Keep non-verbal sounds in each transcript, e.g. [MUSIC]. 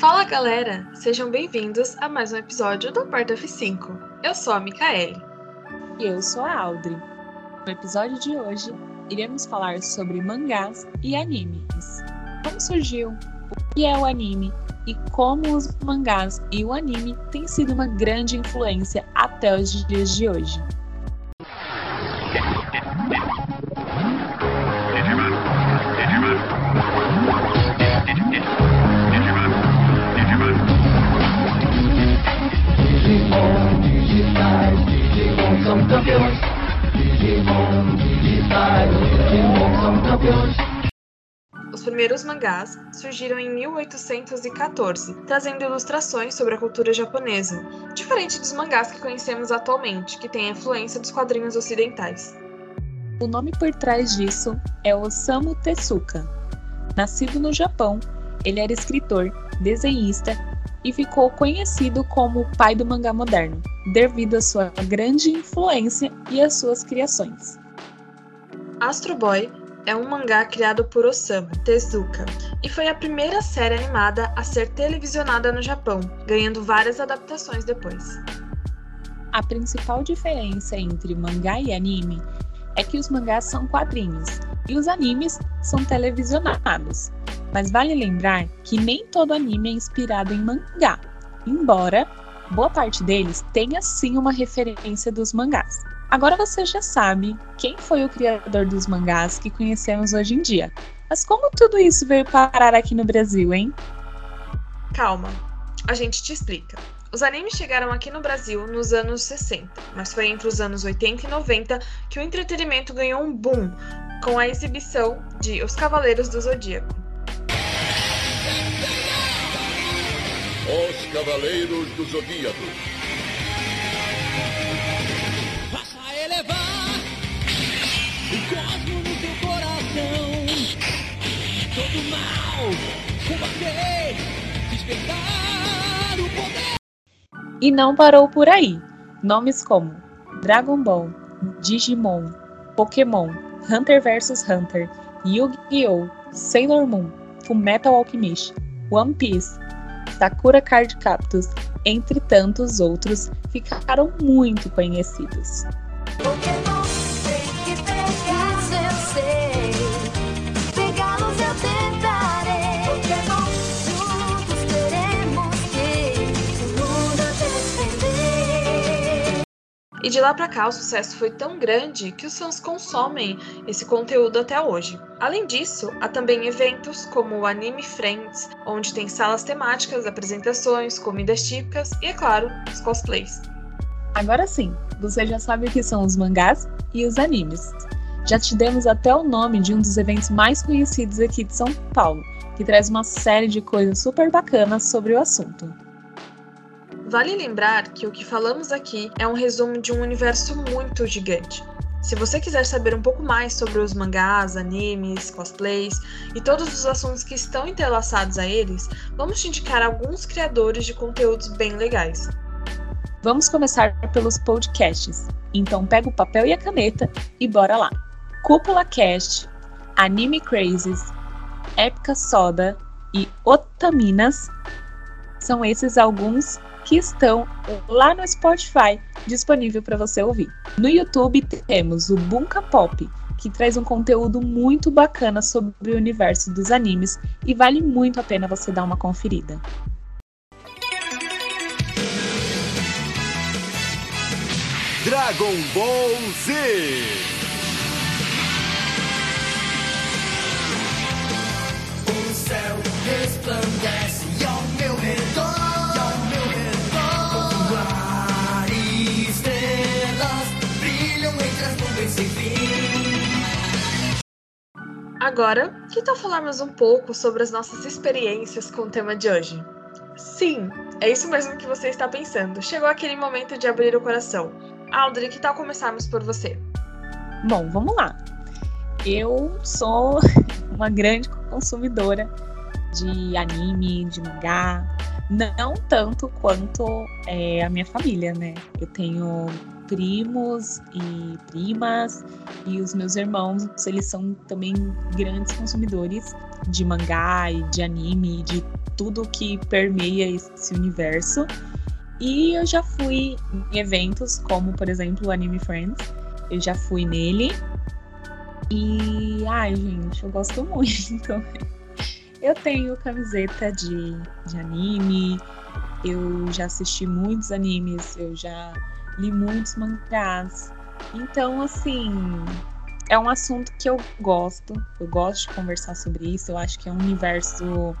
Fala galera, sejam bem-vindos a mais um episódio do Porta F5. Eu sou a Micaele. E eu sou a Audrey. No episódio de hoje, iremos falar sobre mangás e animes. Como surgiu, o que é o anime e como os mangás e o anime têm sido uma grande influência até os dias de hoje. Digimon, digitais, Digimon são campeões. São campeões. Os primeiros mangás surgiram em 1814, trazendo ilustrações sobre a cultura japonesa, diferente dos mangás que conhecemos atualmente, que têm a influência dos quadrinhos ocidentais. O nome por trás disso é Osamu Tezuka. Nascido no Japão, ele era escritor, desenhista e ficou conhecido como o pai do mangá moderno, devido à sua grande influência e às suas criações. Astro Boy é um mangá criado por Osamu Tezuka e foi a primeira série animada a ser televisionada no Japão, ganhando várias adaptações depois. A principal diferença entre mangá e anime é que os mangás são quadrinhos e os animes são televisionados. Mas vale lembrar que nem todo anime é inspirado em mangá, embora boa parte deles tenha sim uma referência dos mangás. Agora você já sabe quem foi o criador dos mangás que conhecemos hoje em dia. Mas como tudo isso veio parar aqui no Brasil, hein? Calma, a gente te explica. Os animes chegaram aqui no Brasil nos anos 60, mas foi entre os anos 80 e 90 que o entretenimento ganhou um boom com a exibição de Os Cavaleiros do Zodíaco. Os Cavaleiros do Zodíaco. Todo mal, combater, despertar o poder. E não parou por aí. Nomes como Dragon Ball, Digimon, Pokémon, Hunter vs Hunter, Yu-Gi-Oh!, Sailor Moon, Fullmetal Alchemist, One Piece, Sakura Card Captors, entre tantos outros, ficaram muito conhecidos. Pokémon E de lá pra cá, o sucesso foi tão grande que os fãs consomem esse conteúdo até hoje. Além disso, há também eventos como o Anime Friends, onde tem salas temáticas, apresentações, comidas típicas e, é claro, os cosplays. Agora sim, você já sabe o que são os mangás e os animes. Já te demos até o nome de um dos eventos mais conhecidos aqui de São Paulo, que traz uma série de coisas super bacanas sobre o assunto. Vale lembrar que o que falamos aqui é um resumo de um universo muito gigante. Se você quiser saber um pouco mais sobre os mangás, animes, cosplays e todos os assuntos que estão entrelaçados a eles, vamos te indicar alguns criadores de conteúdos bem legais. Vamos começar pelos podcasts. Então pega o papel e a caneta e bora lá. Cúpula Cast, Anime Crazes, Épica Soda e Otaminas são esses alguns que estão lá no Spotify disponível para você ouvir. No YouTube temos o Bunka Pop, que traz um conteúdo muito bacana sobre o universo dos animes e vale muito a pena você dar uma conferida. Dragon Ball Z. Agora, que tal falarmos um pouco sobre as nossas experiências com o tema de hoje? Sim, é isso mesmo que você está pensando. Chegou aquele momento de abrir o coração. Audrey, que tal começarmos por você? Bom, vamos lá. Eu sou [LAUGHS] uma grande consumidora de anime, de mangá, não tanto quanto é, a minha família, né? Eu tenho primos e primas e os meus irmãos, eles são também grandes consumidores de mangá e de anime, de tudo que permeia esse universo. E eu já fui em eventos como, por exemplo, o Anime Friends. Eu já fui nele. E, ai, gente, eu gosto muito. [LAUGHS] Eu tenho camiseta de, de anime, eu já assisti muitos animes, eu já li muitos mangás. Então, assim, é um assunto que eu gosto. Eu gosto de conversar sobre isso. Eu acho que é um universo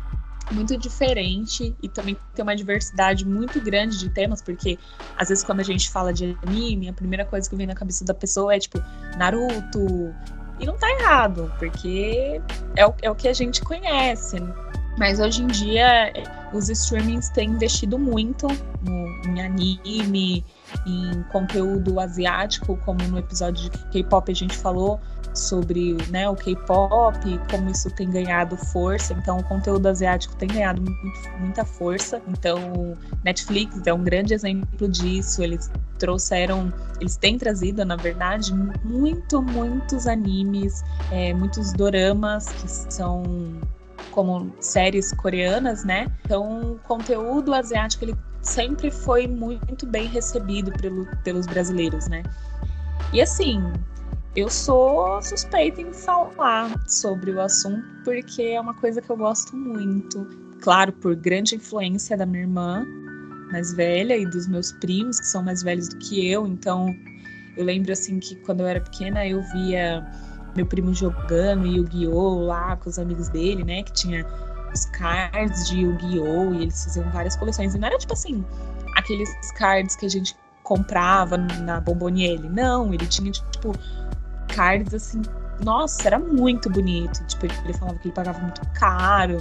muito diferente e também tem uma diversidade muito grande de temas, porque às vezes quando a gente fala de anime, a primeira coisa que vem na cabeça da pessoa é tipo Naruto. E não tá errado, porque é o, é o que a gente conhece. Mas hoje em dia os streamings têm investido muito no, em anime, em conteúdo asiático, como no episódio de K-pop a gente falou sobre né, o K-pop, como isso tem ganhado força. Então, o conteúdo asiático tem ganhado muito, muita força. Então, Netflix é um grande exemplo disso. Eles trouxeram, eles têm trazido, na verdade, muito, muitos animes, é, muitos doramas que são como séries coreanas, né? Então, o conteúdo asiático ele sempre foi muito bem recebido pelo, pelos brasileiros, né? E assim, eu sou suspeita em falar sobre o assunto porque é uma coisa que eu gosto muito. Claro, por grande influência da minha irmã mais velha e dos meus primos que são mais velhos do que eu, então eu lembro assim que quando eu era pequena eu via meu primo jogando Yu-Gi-Oh! lá com os amigos dele, né? Que tinha os cards de Yu-Gi-Oh! e eles faziam várias coleções. E não era tipo assim, aqueles cards que a gente comprava na Bomboniere. Não, ele tinha, tipo, cards assim. Nossa, era muito bonito. Tipo, ele falava que ele pagava muito caro.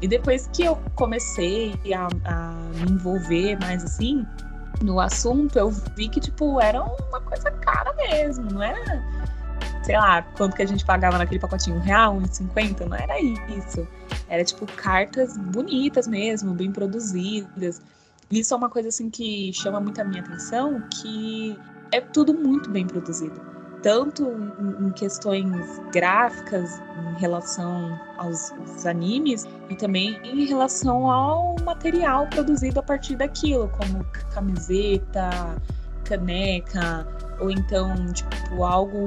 E depois que eu comecei a, a me envolver mais assim no assunto, eu vi que, tipo, era uma coisa cara mesmo, não era sei lá, quanto que a gente pagava naquele pacotinho, um real, um cinquenta, não era isso. Era tipo cartas bonitas mesmo, bem produzidas. Isso é uma coisa assim que chama muito a minha atenção, que é tudo muito bem produzido. Tanto em questões gráficas, em relação aos, aos animes, e também em relação ao material produzido a partir daquilo, como camiseta, caneca, ou então, tipo, algo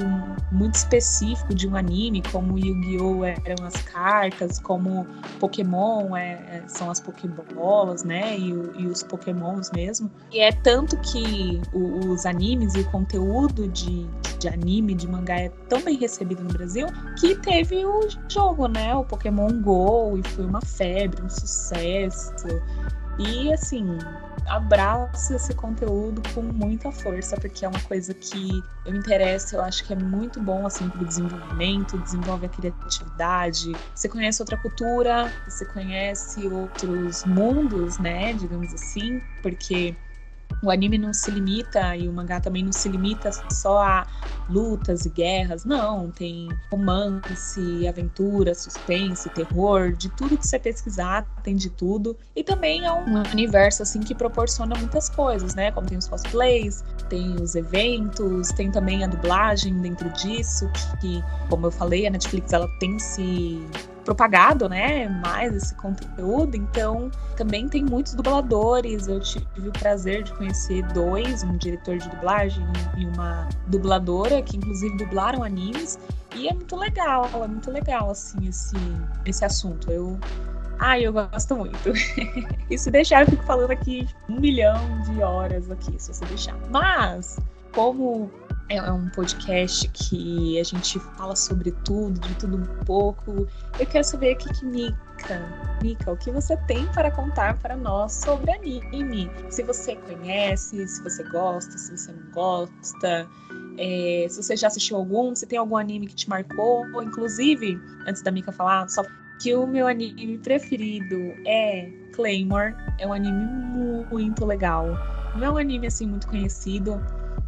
muito específico de um anime, como Yu-Gi-Oh! eram as cartas, como Pokémon é, é, são as Pokébolas, né? E, e, os Pokémons mesmo. E é tanto que o, os animes e o conteúdo de, de anime, de mangá é tão bem recebido no Brasil, que teve o jogo, né? O Pokémon GO, e foi uma febre, um sucesso. E assim, abraço esse conteúdo com muita força, porque é uma coisa que eu me interesso, eu acho que é muito bom assim para o desenvolvimento, desenvolve a criatividade. Você conhece outra cultura, você conhece outros mundos, né, digamos assim, porque o anime não se limita e o mangá também não se limita só a lutas e guerras, não. Tem romance, aventura, suspense, terror, de tudo que você pesquisar, tem de tudo. E também é um universo assim que proporciona muitas coisas, né? Como tem os cosplays, tem os eventos, tem também a dublagem dentro disso, que, como eu falei, a Netflix ela tem se propagado, né, mais esse conteúdo, então também tem muitos dubladores. Eu tive o prazer de conhecer dois, um diretor de dublagem e uma dubladora que inclusive dublaram animes, e é muito legal, é muito legal assim esse esse assunto. Eu Ai, eu gosto muito. [LAUGHS] e se deixar, eu fico falando aqui um milhão de horas aqui, se você deixar. Mas, como é um podcast que a gente fala sobre tudo, de tudo um pouco. Eu quero saber aqui que Mika, Mika, o que você tem para contar para nós sobre anime? Se você conhece, se você gosta, se você não gosta, é, se você já assistiu algum, se tem algum anime que te marcou, ou inclusive, antes da Mika falar, só que o meu anime preferido é Claymore, é um anime muito legal. Não é um anime assim muito conhecido,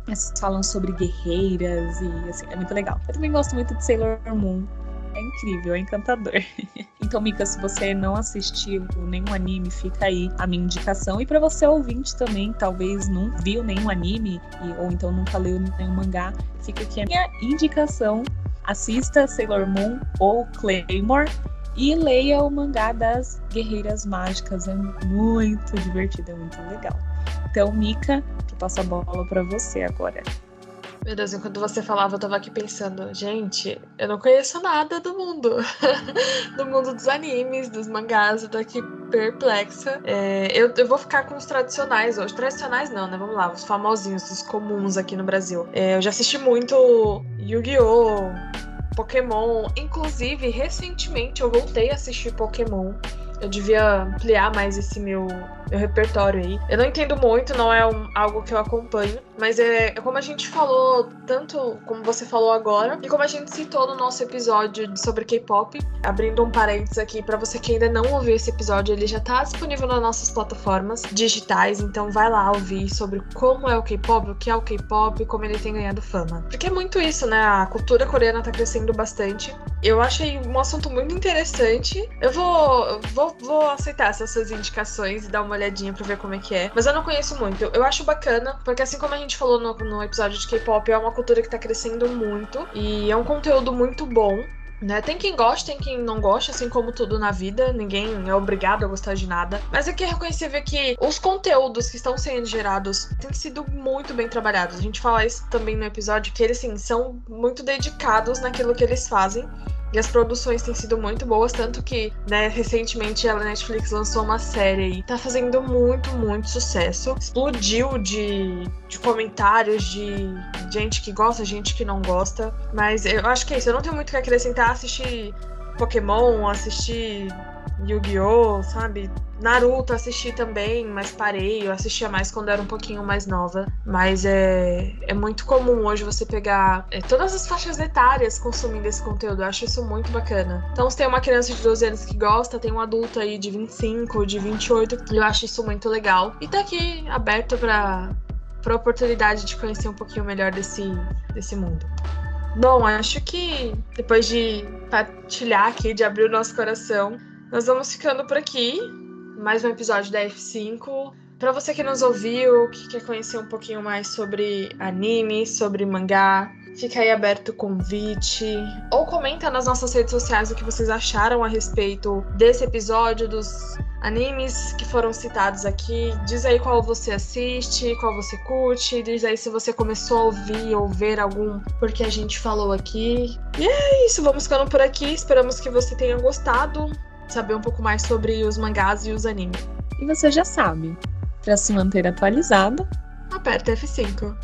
mas falam sobre guerreiras e assim, é muito legal. Eu também gosto muito de Sailor Moon. É incrível, é encantador. [LAUGHS] Então, Mika, se você não assistiu nenhum anime, fica aí a minha indicação. E para você ouvinte também, talvez não viu nenhum anime e, ou então nunca leu nenhum mangá, fica aqui a minha indicação. Assista Sailor Moon ou Claymore e leia o mangá das Guerreiras Mágicas. É muito divertido, é muito legal. Então, Mika, passo a bola para você agora. Meu Deus, enquanto você falava, eu tava aqui pensando, gente, eu não conheço nada do mundo. [LAUGHS] do mundo dos animes, dos mangás, eu tô aqui perplexa. É, eu, eu vou ficar com os tradicionais hoje. Tradicionais não, né? Vamos lá, os famosinhos, os comuns aqui no Brasil. É, eu já assisti muito Yu-Gi-Oh! Pokémon. Inclusive, recentemente eu voltei a assistir Pokémon. Eu devia ampliar mais esse meu, meu repertório aí. Eu não entendo muito, não é um- algo que eu acompanho, mas é como a gente falou, tanto como você falou agora, e como a gente citou no nosso episódio sobre K-pop. Abrindo um parênteses aqui, pra você que ainda não ouviu esse episódio, ele já tá disponível nas nossas plataformas digitais, então vai lá ouvir sobre como é o K-pop, o que é o K-pop, como ele tem ganhado fama. Porque é muito isso, né? A cultura coreana tá crescendo bastante. Eu achei um assunto muito interessante. Eu vou, vou, vou aceitar essas suas indicações e dar uma olhadinha pra ver como é que é. Mas eu não conheço muito. Eu acho bacana, porque assim como a gente falou no, no episódio de K-pop, é uma cultura que tá crescendo muito. E é um conteúdo muito bom. Né? Tem quem gosta, tem quem não gosta, assim como tudo na vida, ninguém é obrigado a gostar de nada. Mas é que é reconhecer que os conteúdos que estão sendo gerados têm sido muito bem trabalhados. A gente fala isso também no episódio, que eles sim, são muito dedicados naquilo que eles fazem. E as produções têm sido muito boas, tanto que, né, recentemente a Netflix lançou uma série e tá fazendo muito, muito sucesso. Explodiu de, de comentários de gente que gosta, gente que não gosta. Mas eu acho que é isso, eu não tenho muito o que acrescentar. Assistir Pokémon, assistir Yu-Gi-Oh!, sabe? Naruto assisti também, mas parei. Eu assistia mais quando era um pouquinho mais nova. Mas é, é muito comum hoje você pegar é, todas as faixas etárias consumindo esse conteúdo. Eu acho isso muito bacana. Então, se tem uma criança de 12 anos que gosta, tem um adulto aí de 25, de 28, eu acho isso muito legal. E tá aqui aberto pra, pra oportunidade de conhecer um pouquinho melhor desse, desse mundo. Bom, acho que depois de partilhar aqui, de abrir o nosso coração, nós vamos ficando por aqui. Mais um episódio da F5. Pra você que nos ouviu, que quer conhecer um pouquinho mais sobre anime, sobre mangá, fica aí aberto o convite. Ou comenta nas nossas redes sociais o que vocês acharam a respeito desse episódio, dos animes que foram citados aqui. Diz aí qual você assiste, qual você curte. Diz aí se você começou a ouvir ou ver algum porque a gente falou aqui. E é isso, vamos ficando por aqui. Esperamos que você tenha gostado. Saber um pouco mais sobre os mangás e os animes. E você já sabe, para se manter atualizado, Aperta F5.